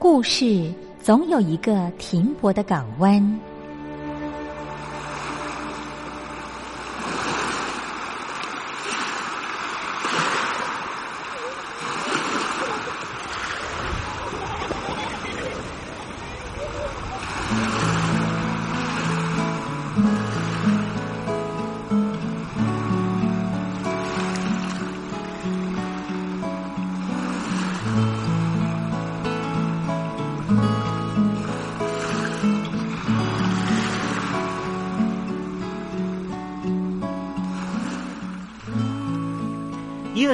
故事总有一个停泊的港湾。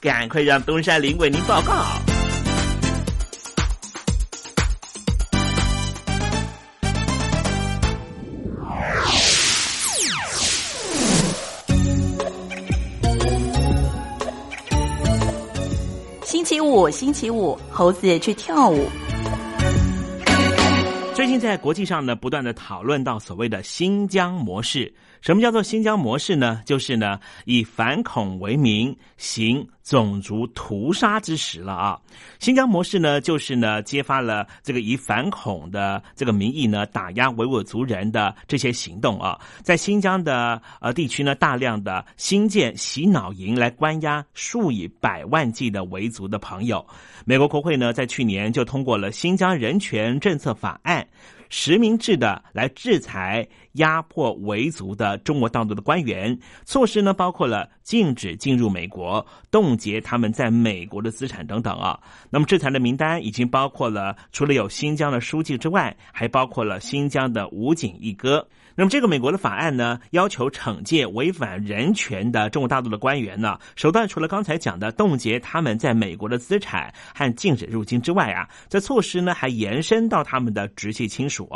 赶快让东山林为您报告。星期五，星期五，猴子去跳舞。最近在国际上呢，不断的讨论到所谓的新疆模式。什么叫做新疆模式呢？就是呢，以反恐为名行种族屠杀之实了啊！新疆模式呢，就是呢，揭发了这个以反恐的这个名义呢，打压维吾尔族人的这些行动啊，在新疆的呃地区呢，大量的新建洗脑营来关押数以百万计的维族的朋友。美国国会呢，在去年就通过了新疆人权政策法案。实名制的来制裁压迫维族的中国大陆的官员，措施呢包括了禁止进入美国、冻结他们在美国的资产等等啊。那么制裁的名单已经包括了除了有新疆的书记之外，还包括了新疆的武警一哥。那么这个美国的法案呢，要求惩戒违反人权的中国大陆的官员呢，手段除了刚才讲的冻结他们在美国的资产和禁止入境之外啊，这措施呢还延伸到他们的直系亲属。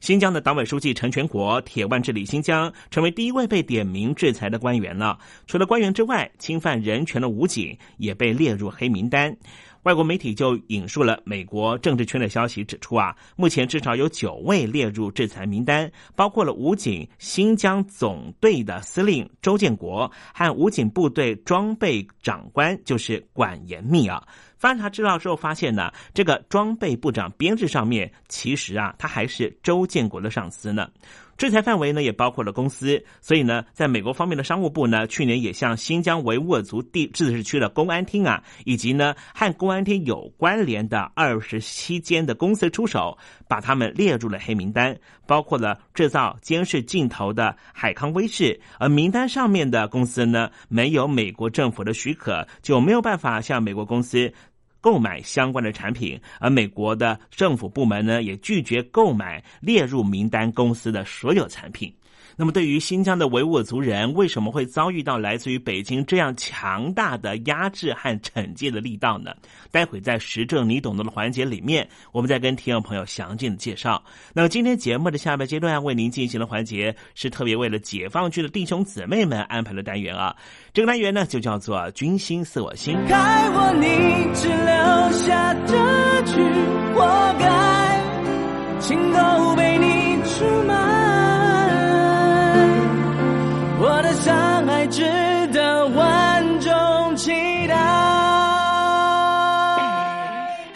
新疆的党委书记陈全国铁腕治理新疆，成为第一位被点名制裁的官员了。除了官员之外，侵犯人权的武警也被列入黑名单。外国媒体就引述了美国政治圈的消息，指出啊，目前至少有九位列入制裁名单，包括了武警新疆总队的司令周建国和武警部队装备长官，就是管严密啊。翻查资料之后发现呢，这个装备部长编制上面，其实啊，他还是周建国的上司呢。制裁范围呢也包括了公司，所以呢，在美国方面的商务部呢，去年也向新疆维吾尔族地自治区的公安厅啊，以及呢和公安厅有关联的二十七间的公司出手，把他们列入了黑名单，包括了制造监视镜头的海康威视，而名单上面的公司呢，没有美国政府的许可，就没有办法向美国公司。购买相关的产品，而美国的政府部门呢，也拒绝购买列入名单公司的所有产品。那么，对于新疆的维吾尔族人，为什么会遭遇到来自于北京这样强大的压制和惩戒的力道呢？待会在实证你懂得的环节里面，我们再跟听众朋友详尽的介绍。那么，今天节目的下半阶段为您进行的环节，是特别为了解放军的弟兄姊妹们安排的单元啊。这个单元呢，就叫做“军心似我心”。该我你只留下这句活该，情都被你出卖。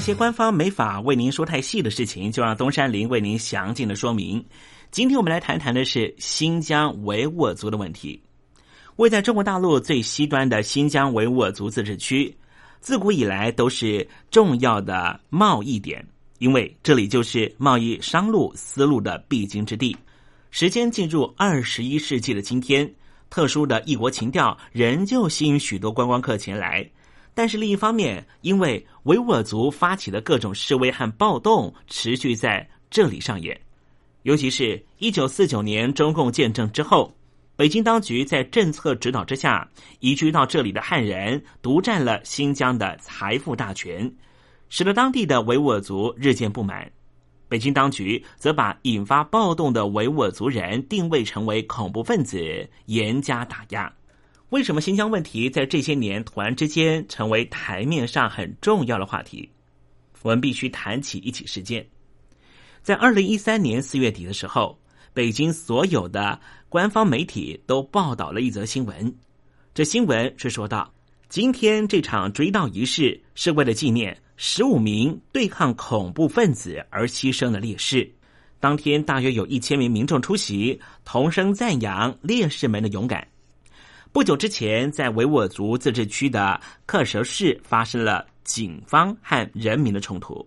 一些官方没法为您说太细的事情，就让东山林为您详尽的说明。今天我们来谈谈的是新疆维吾尔族的问题。位在中国大陆最西端的新疆维吾尔族自治区，自古以来都是重要的贸易点，因为这里就是贸易商路丝路的必经之地。时间进入二十一世纪的今天，特殊的异国情调仍旧吸引许多观光客前来。但是另一方面，因为维吾尔族发起的各种示威和暴动持续在这里上演，尤其是一九四九年中共建政之后，北京当局在政策指导之下，移居到这里的汉人独占了新疆的财富大权，使得当地的维吾尔族日渐不满。北京当局则把引发暴动的维吾尔族人定位成为恐怖分子，严加打压。为什么新疆问题在这些年突然之间成为台面上很重要的话题？我们必须谈起一起事件。在二零一三年四月底的时候，北京所有的官方媒体都报道了一则新闻。这新闻是说到，今天这场追悼仪式是为了纪念十五名对抗恐怖分子而牺牲的烈士。当天大约有一千名民众出席，同声赞扬烈士们的勇敢。不久之前，在维吾尔族自治区的克什市发生了警方和人民的冲突。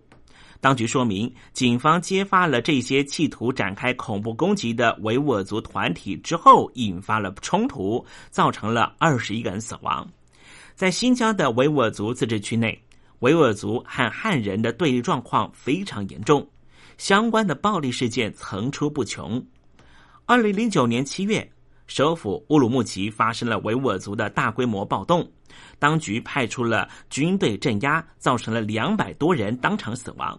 当局说明，警方揭发了这些企图展开恐怖攻击的维吾尔族团体之后，引发了冲突，造成了二十一个人死亡。在新疆的维吾尔族自治区内，维吾尔族和汉人的对立状况非常严重，相关的暴力事件层出不穷。二零零九年七月。首府乌鲁木齐发生了维吾尔族的大规模暴动，当局派出了军队镇压，造成了两百多人当场死亡。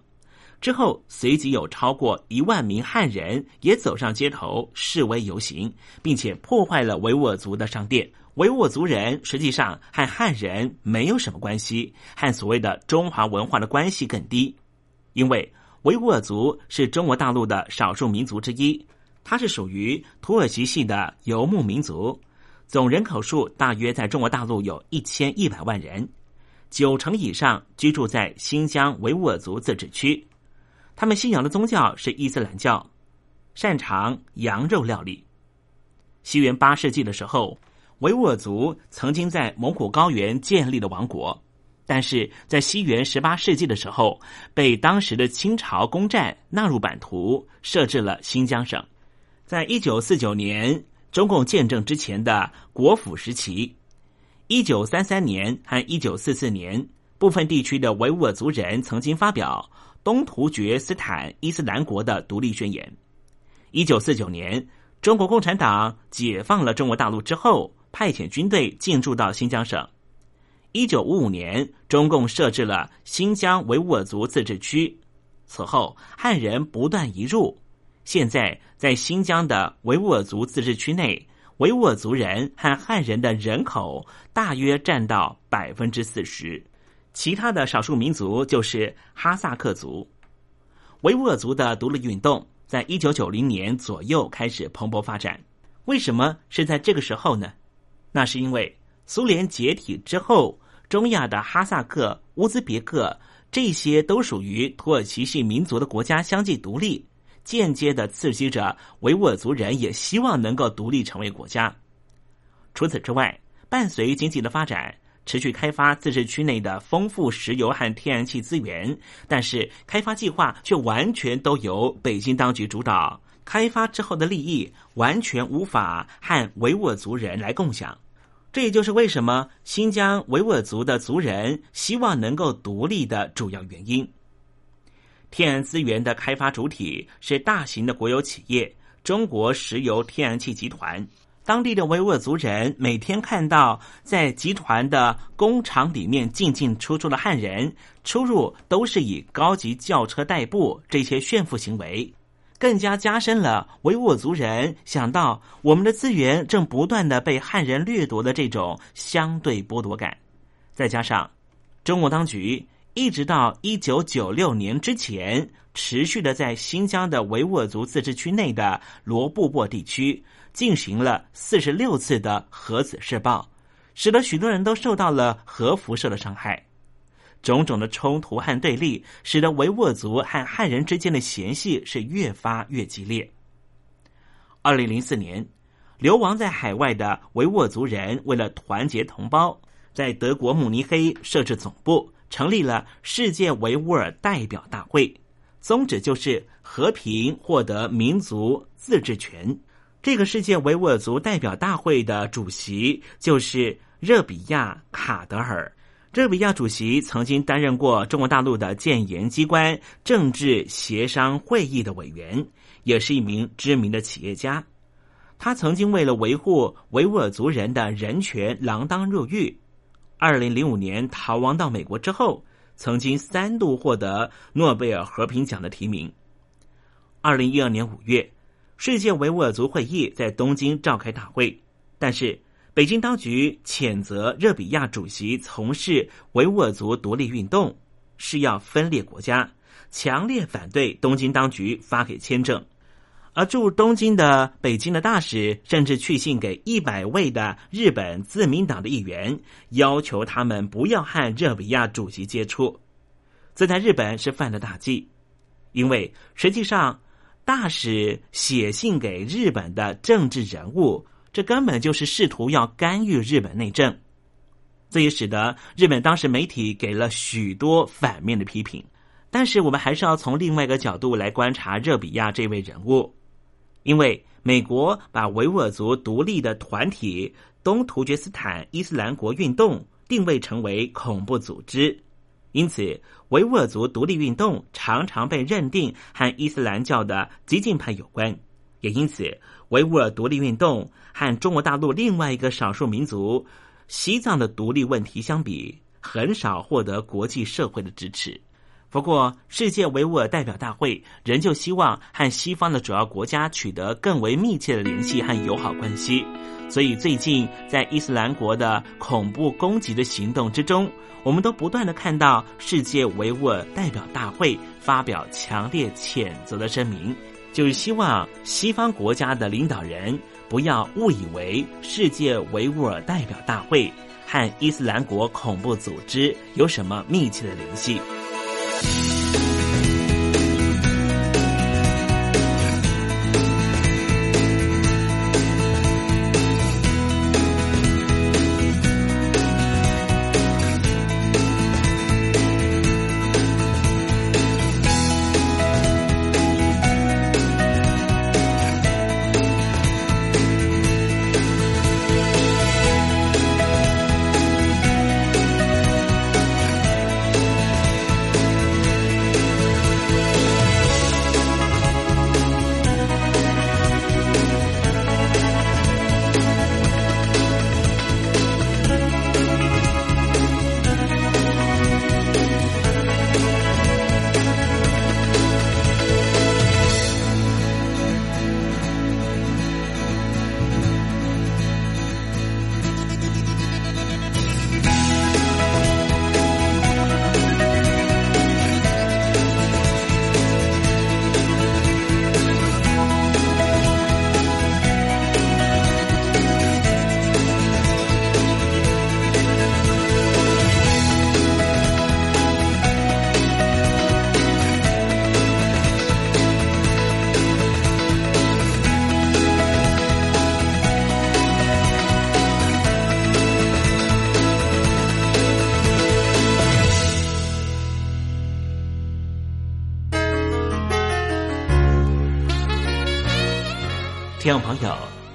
之后，随即有超过一万名汉人也走上街头示威游行，并且破坏了维吾尔族的商店。维吾尔族人实际上和汉人没有什么关系，和所谓的中华文化的关系更低，因为维吾尔族是中国大陆的少数民族之一。它是属于土耳其系的游牧民族，总人口数大约在中国大陆有一千一百万人，九成以上居住在新疆维吾尔族自治区。他们信仰的宗教是伊斯兰教，擅长羊肉料理。西元八世纪的时候，维吾尔族曾经在蒙古高原建立了王国，但是在西元十八世纪的时候，被当时的清朝攻占，纳入版图，设置了新疆省。在一九四九年中共建政之前的国府时期，一九三三年和一九四四年，部分地区的维吾尔族人曾经发表东突厥斯坦伊斯兰国的独立宣言。一九四九年，中国共产党解放了中国大陆之后，派遣军队进驻到新疆省。一九五五年，中共设置了新疆维吾尔族自治区，此后汉人不断移入。现在，在新疆的维吾尔族自治区内，维吾尔族人和汉人的人口大约占到百分之四十。其他的少数民族就是哈萨克族。维吾尔族的独立运动在一九九零年左右开始蓬勃发展。为什么是在这个时候呢？那是因为苏联解体之后，中亚的哈萨克、乌兹别克这些都属于土耳其系民族的国家相继独立，间接的刺激着维吾尔族人也希望能够独立成为国家。除此之外，伴随经济的发展，持续开发自治区内的丰富石油和天然气资源，但是开发计划却完全都由北京当局主导。开发之后的利益完全无法和维吾尔族人来共享，这也就是为什么新疆维吾尔族的族人希望能够独立的主要原因。天然资源的开发主体是大型的国有企业中国石油天然气集团。当地的维吾尔族人每天看到在集团的工厂里面进进出出的汉人，出入都是以高级轿车代步，这些炫富行为。更加加深了维吾尔族人想到我们的资源正不断的被汉人掠夺的这种相对剥夺感，再加上中国当局一直到一九九六年之前，持续的在新疆的维吾尔族自治区内的罗布泊地区进行了四十六次的核子试爆，使得许多人都受到了核辐射的伤害。种种的冲突和对立，使得维吾尔族和汉人之间的嫌隙是越发越激烈。二零零四年，流亡在海外的维吾尔族人为了团结同胞，在德国慕尼黑设置总部，成立了世界维吾尔代表大会，宗旨就是和平获得民族自治权。这个世界维吾尔族代表大会的主席就是热比亚·卡德尔。热比亚主席曾经担任过中国大陆的建言机关政治协商会议的委员，也是一名知名的企业家。他曾经为了维护维吾尔族人的人权锒铛入狱。二零零五年逃亡到美国之后，曾经三度获得诺贝尔和平奖的提名。二零一二年五月，世界维吾尔族会议在东京召开大会，但是。北京当局谴责热比亚主席从事维吾尔族独立运动，是要分裂国家，强烈反对东京当局发给签证。而驻东京的北京的大使甚至去信给一百位的日本自民党的议员，要求他们不要和热比亚主席接触。这在日本是犯了大忌，因为实际上大使写信给日本的政治人物。这根本就是试图要干预日本内政，这也使得日本当时媒体给了许多反面的批评。但是我们还是要从另外一个角度来观察热比亚这位人物，因为美国把维吾尔族独立的团体东突厥斯坦伊斯兰国运动定位成为恐怖组织，因此维吾尔族独立运动常常被认定和伊斯兰教的激进派有关，也因此。维吾尔独立运动和中国大陆另外一个少数民族西藏的独立问题相比，很少获得国际社会的支持。不过，世界维吾尔代表大会仍旧希望和西方的主要国家取得更为密切的联系和友好关系。所以，最近在伊斯兰国的恐怖攻击的行动之中，我们都不断的看到世界维吾尔代表大会发表强烈谴责的声明。就是希望西方国家的领导人不要误以为世界维吾尔代表大会和伊斯兰国恐怖组织有什么密切的联系。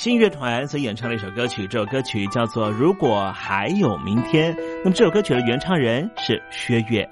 新乐团所演唱的一首歌曲，这首歌曲叫做《如果还有明天》。那么这首歌曲的原唱人是薛岳。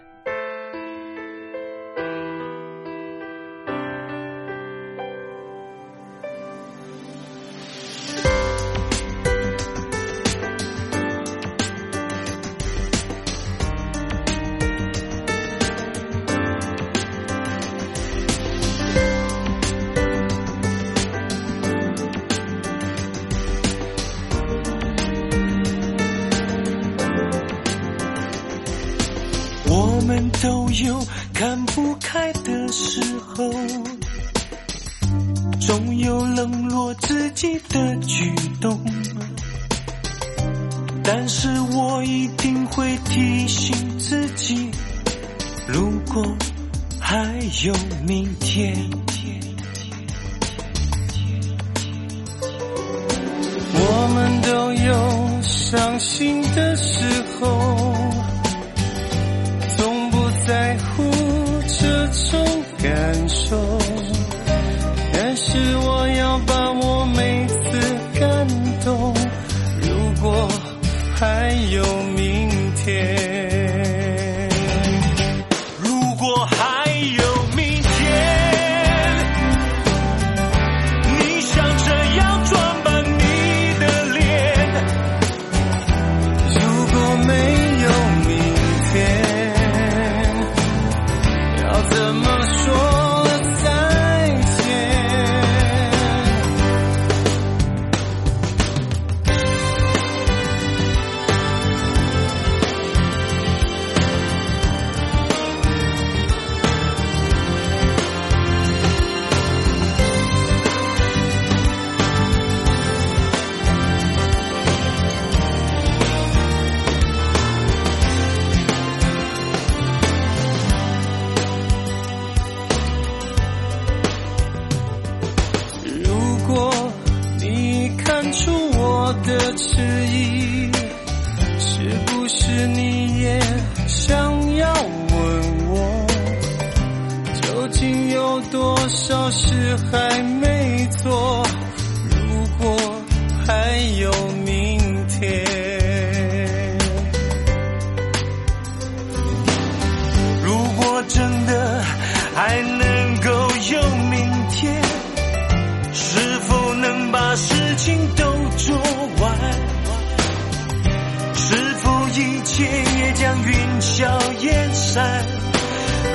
天也将云消烟散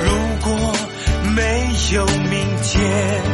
如果没有明天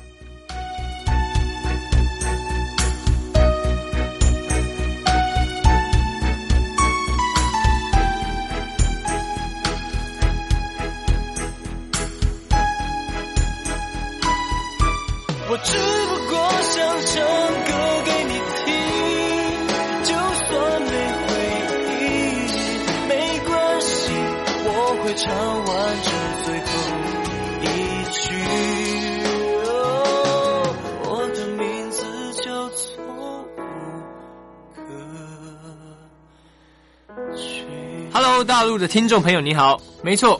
我只不过想唱歌给你听，就算没回应，没关系，我会唱完这最后一句。哦我的名字叫错误歌曲。Hello，大陆的听众朋友，你好，没错，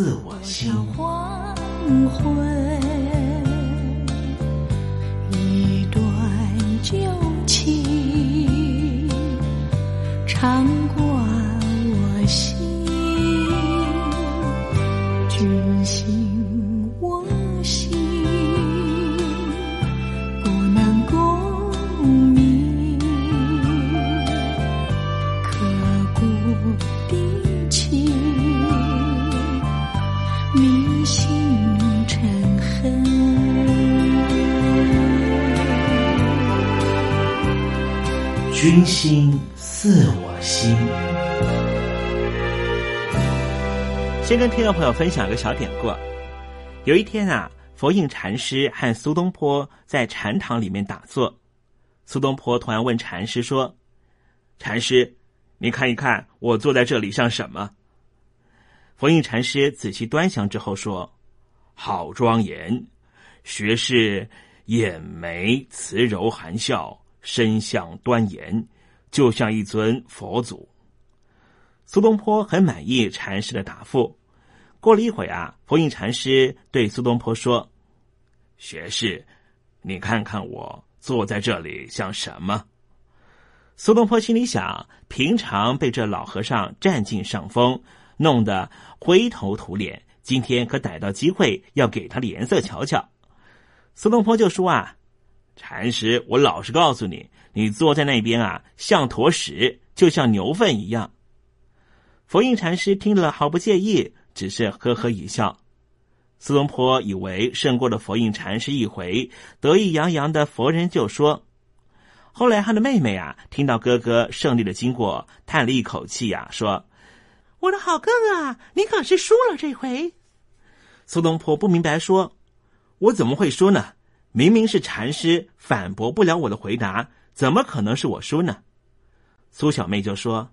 自我心。黄昏，君心似我心。先跟听众朋友分享一个小典故。有一天啊，佛印禅师和苏东坡在禅堂里面打坐，苏东坡突然问禅师说：“禅师，你看一看我坐在这里像什么？”佛印禅师仔细端详之后说：“好庄严，学士眼眉慈柔含笑，身相端严，就像一尊佛祖。”苏东坡很满意禅师的答复。过了一会啊，佛印禅师对苏东坡说：“学士，你看看我。”坐在这里像什么？苏东坡心里想：平常被这老和尚占尽上风，弄得灰头土脸，今天可逮到机会要给他脸色瞧瞧。苏东坡就说：“啊，禅师，我老实告诉你，你坐在那边啊，像坨屎，就像牛粪一样。”佛印禅师听了毫不介意，只是呵呵一笑。苏东坡以为胜过了佛印禅师一回，得意洋洋的佛人就说：“后来他的妹妹啊，听到哥哥胜利的经过，叹了一口气呀，说：‘我的好哥哥啊，你可是输了这回。’苏东坡不明白，说：‘我怎么会输呢？明明是禅师反驳不了我的回答，怎么可能是我输呢？’苏小妹就说。”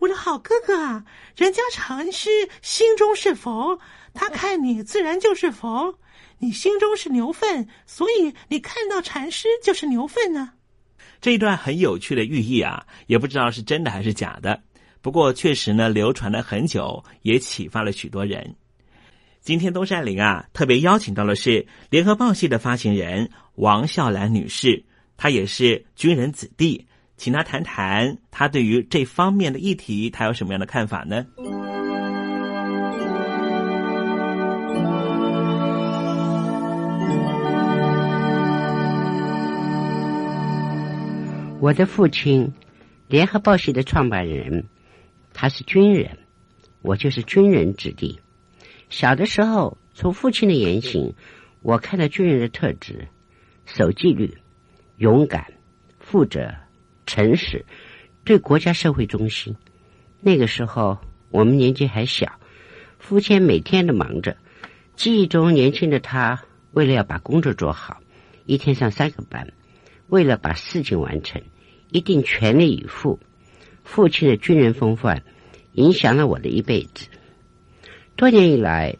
我的好哥哥啊，人家禅师心中是佛，他看你自然就是佛。你心中是牛粪，所以你看到禅师就是牛粪呢。这一段很有趣的寓意啊，也不知道是真的还是假的。不过确实呢，流传了很久，也启发了许多人。今天东山林啊，特别邀请到的是联合报系的发行人王笑兰女士，她也是军人子弟。请她谈谈她对于这方面的议题，她有什么样的看法呢？我的父亲，联合报系的创办人，他是军人，我就是军人子弟。小的时候，从父亲的言行，我看到军人的特质：守纪律、勇敢、负责。诚实，对国家社会忠心。那个时候我们年纪还小，父亲每天都忙着。记忆中年轻的他，为了要把工作做好，一天上三个班，为了把事情完成，一定全力以赴。父亲的军人风范，影响了我的一辈子。多年以来，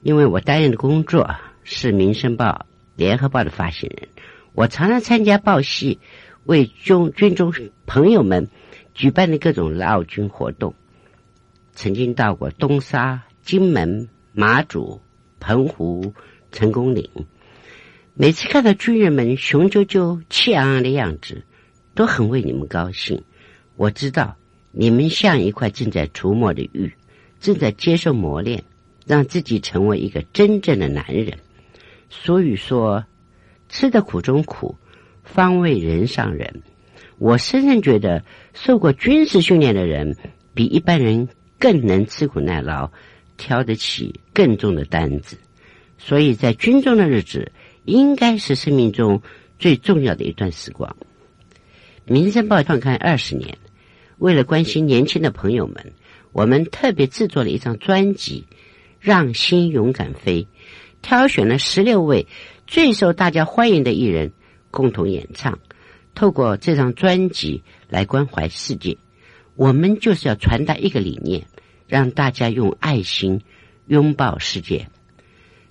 因为我担任的工作是《民生报》《联合报》的发行人，我常常参加报系。为军军中朋友们举办的各种劳军活动，曾经到过东沙、金门、马祖、澎湖、成功岭。每次看到军人们雄赳赳、气昂昂的样子，都很为你们高兴。我知道你们像一块正在除墨的玉，正在接受磨练，让自己成为一个真正的男人。所以说，吃的苦中苦。方为人上人，我深深觉得，受过军事训练的人比一般人更能吃苦耐劳，挑得起更重的担子。所以在军中的日子，应该是生命中最重要的一段时光。《民生报》创刊二十年，为了关心年轻的朋友们，我们特别制作了一张专辑《让心勇敢飞》，挑选了十六位最受大家欢迎的艺人。共同演唱，透过这张专辑来关怀世界。我们就是要传达一个理念，让大家用爱心拥抱世界。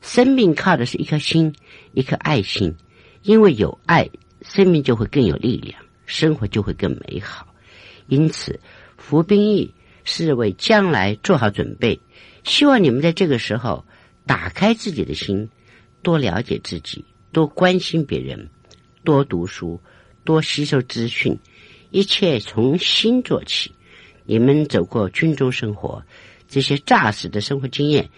生命靠的是一颗心，一颗爱心。因为有爱，生命就会更有力量，生活就会更美好。因此，服兵役是为将来做好准备。希望你们在这个时候打开自己的心，多了解自己，多关心别人。多读书，多吸收资讯，一切从心做起。你们走过军中生活，这些扎实的生活经验，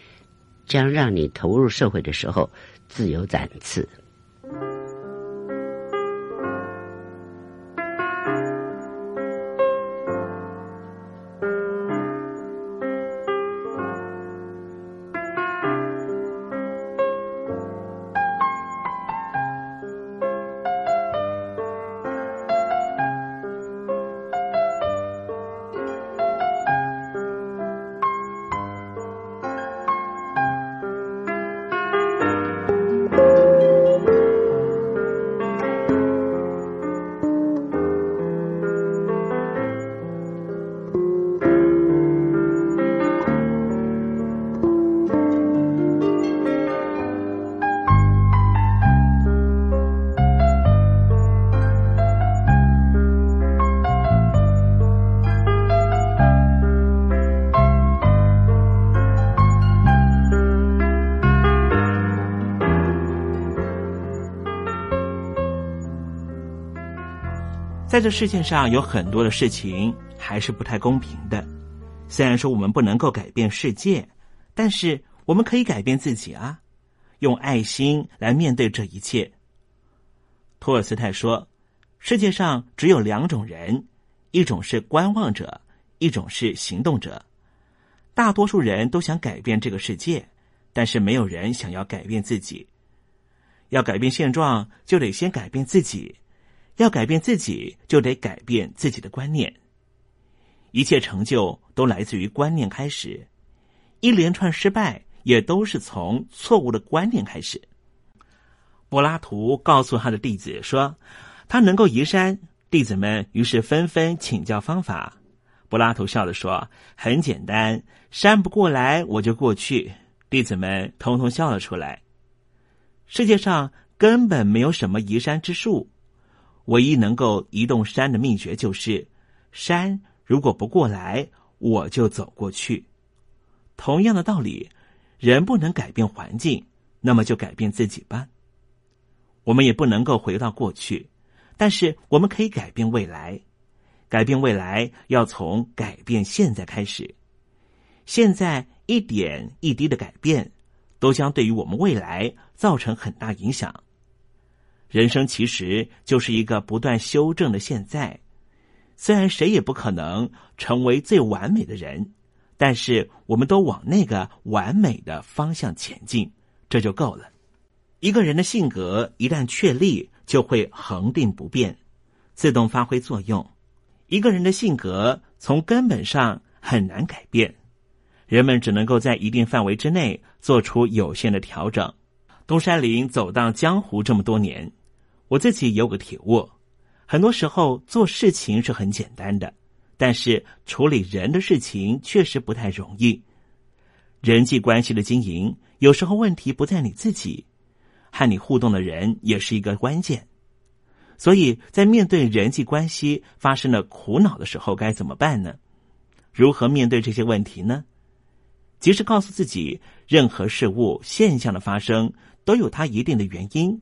将让你投入社会的时候自由展翅。在这世界上有很多的事情还是不太公平的。虽然说我们不能够改变世界，但是我们可以改变自己啊！用爱心来面对这一切。托尔斯泰说：“世界上只有两种人，一种是观望者，一种是行动者。大多数人都想改变这个世界，但是没有人想要改变自己。要改变现状，就得先改变自己；要改变自己，就得改变自己的观念。一切成就都来自于观念开始，一连串失败也都是从错误的观念开始。”柏拉图告诉他的弟子说：“他能够移山。”弟子们于是纷纷请教方法。柏拉图笑着说：“很简单，山不过来，我就过去。”弟子们通通笑了出来。世界上根本没有什么移山之术，唯一能够移动山的秘诀就是：山如果不过来，我就走过去。同样的道理，人不能改变环境，那么就改变自己吧。我们也不能够回到过去，但是我们可以改变未来。改变未来要从改变现在开始。现在一点一滴的改变，都将对于我们未来造成很大影响。人生其实就是一个不断修正的现在。虽然谁也不可能成为最完美的人，但是我们都往那个完美的方向前进，这就够了。一个人的性格一旦确立，就会恒定不变，自动发挥作用。一个人的性格从根本上很难改变，人们只能够在一定范围之内做出有限的调整。东山林走荡江湖这么多年，我自己有个体悟：很多时候做事情是很简单的，但是处理人的事情确实不太容易。人际关系的经营，有时候问题不在你自己。和你互动的人也是一个关键，所以在面对人际关系发生了苦恼的时候，该怎么办呢？如何面对这些问题呢？及时告诉自己，任何事物现象的发生都有它一定的原因。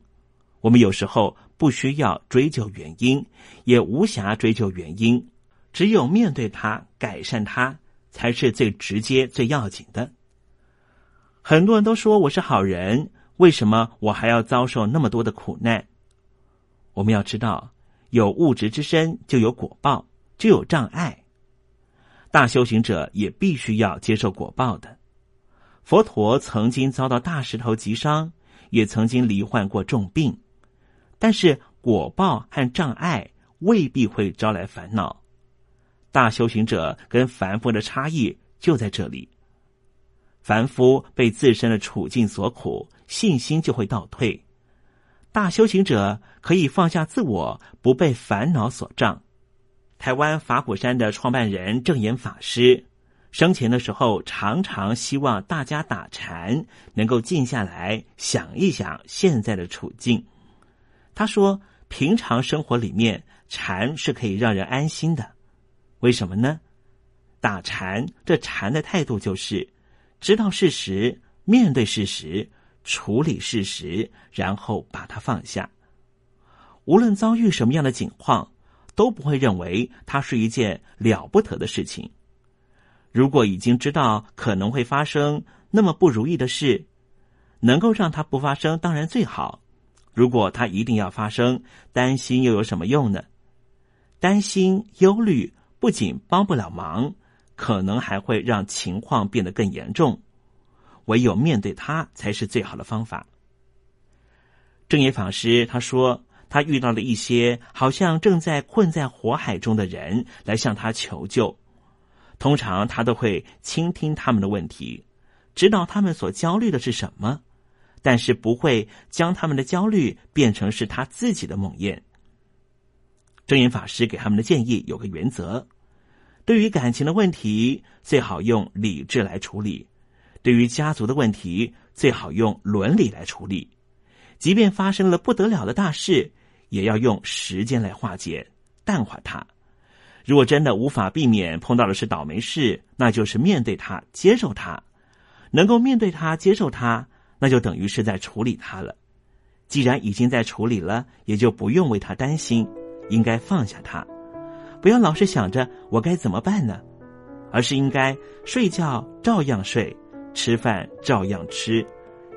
我们有时候不需要追究原因，也无暇追究原因，只有面对它、改善它，才是最直接、最要紧的。很多人都说我是好人。为什么我还要遭受那么多的苦难？我们要知道，有物质之身就有果报，就有障碍。大修行者也必须要接受果报的。佛陀曾经遭到大石头击伤，也曾经罹患过重病，但是果报和障碍未必会招来烦恼。大修行者跟凡夫的差异就在这里。凡夫被自身的处境所苦，信心就会倒退；大修行者可以放下自我，不被烦恼所障。台湾法鼓山的创办人正言法师生前的时候，常常希望大家打禅，能够静下来想一想现在的处境。他说：“平常生活里面，禅是可以让人安心的。为什么呢？打禅，这禅的态度就是。”知道事实，面对事实，处理事实，然后把它放下。无论遭遇什么样的境况，都不会认为它是一件了不得的事情。如果已经知道可能会发生那么不如意的事，能够让它不发生，当然最好。如果它一定要发生，担心又有什么用呢？担心、忧虑不仅帮不了忙。可能还会让情况变得更严重，唯有面对它才是最好的方法。正言法师他说，他遇到了一些好像正在困在火海中的人来向他求救，通常他都会倾听他们的问题，知道他们所焦虑的是什么，但是不会将他们的焦虑变成是他自己的梦魇。正言法师给他们的建议有个原则。对于感情的问题，最好用理智来处理；对于家族的问题，最好用伦理来处理。即便发生了不得了的大事，也要用时间来化解、淡化它。如果真的无法避免碰到的是倒霉事，那就是面对它、接受它。能够面对它、接受它，那就等于是在处理他了。既然已经在处理了，也就不用为他担心，应该放下他，不要老是想着我该怎么办呢，而是应该睡觉照样睡，吃饭照样吃，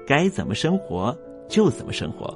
该怎么生活就怎么生活。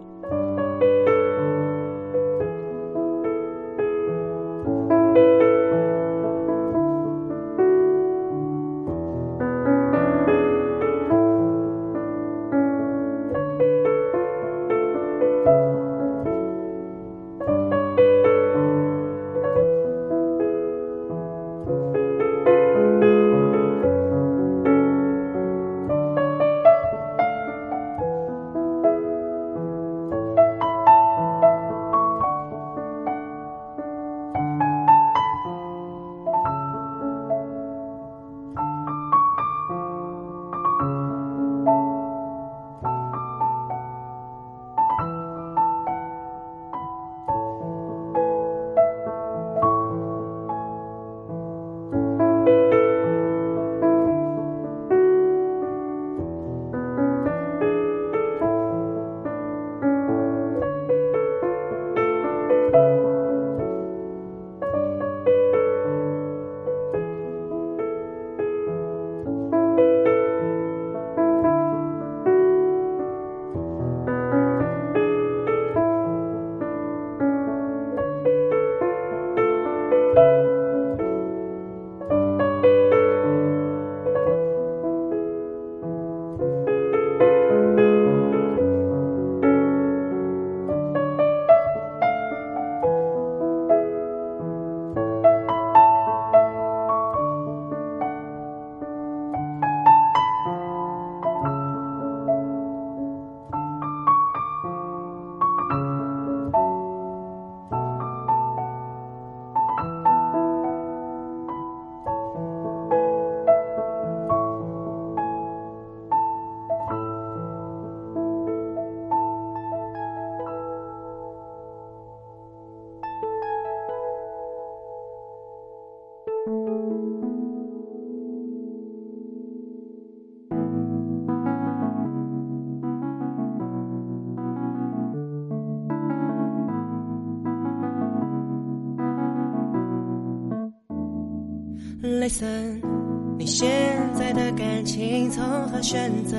选择？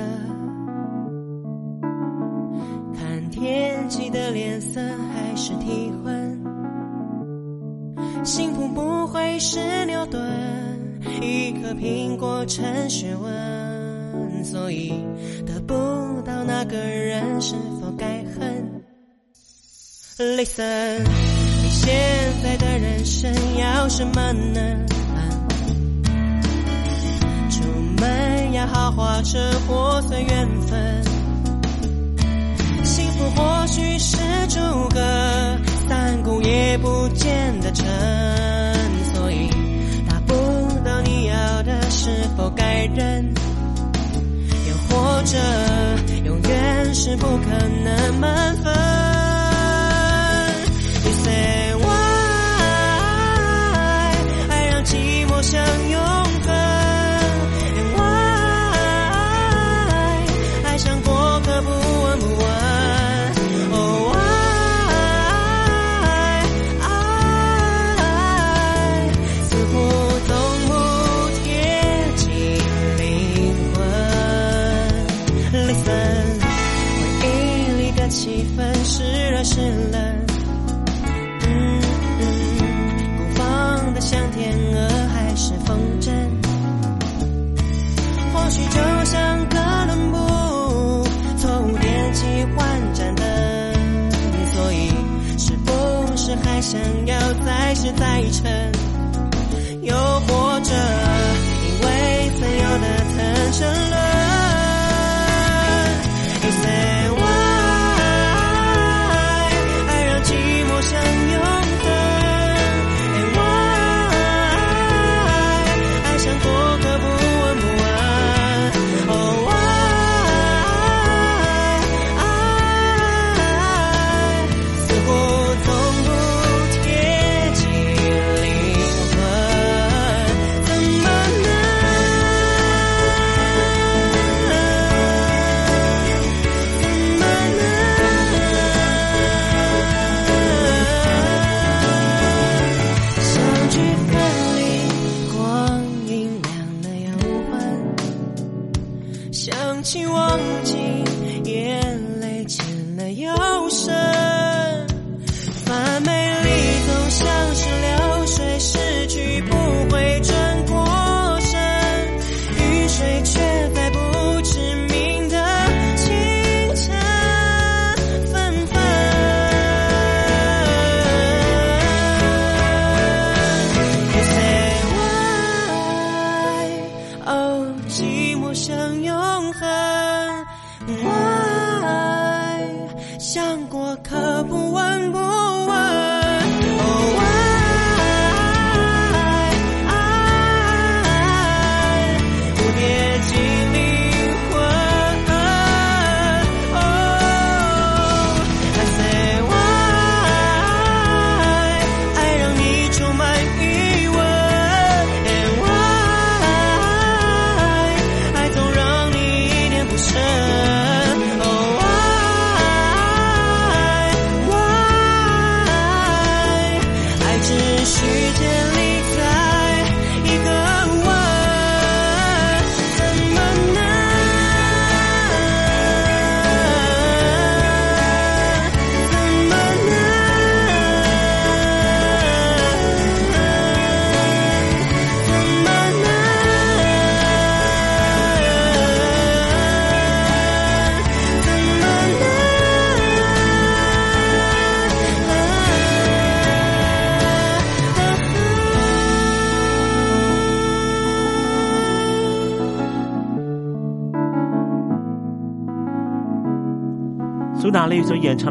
看天气的脸色还是体温？幸福不会是牛顿，一颗苹果成学问，所以得不到那个人是否该恨？Listen，你现在的人生要什么呢？出门要好好生活随缘分，幸福或许是诸葛，三顾也不见得成。所以达不到你要的，是否该忍？又或者永远是不可能满分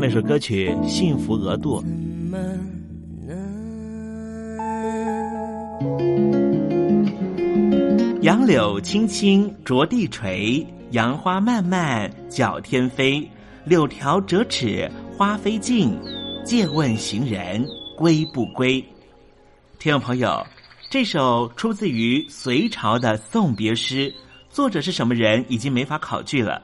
这首歌曲《幸福额度》。杨柳青青着地垂，杨花漫漫搅天飞。柳条折尺花飞尽，借问行人归不归？听众朋友，这首出自于隋朝的送别诗，作者是什么人已经没法考据了。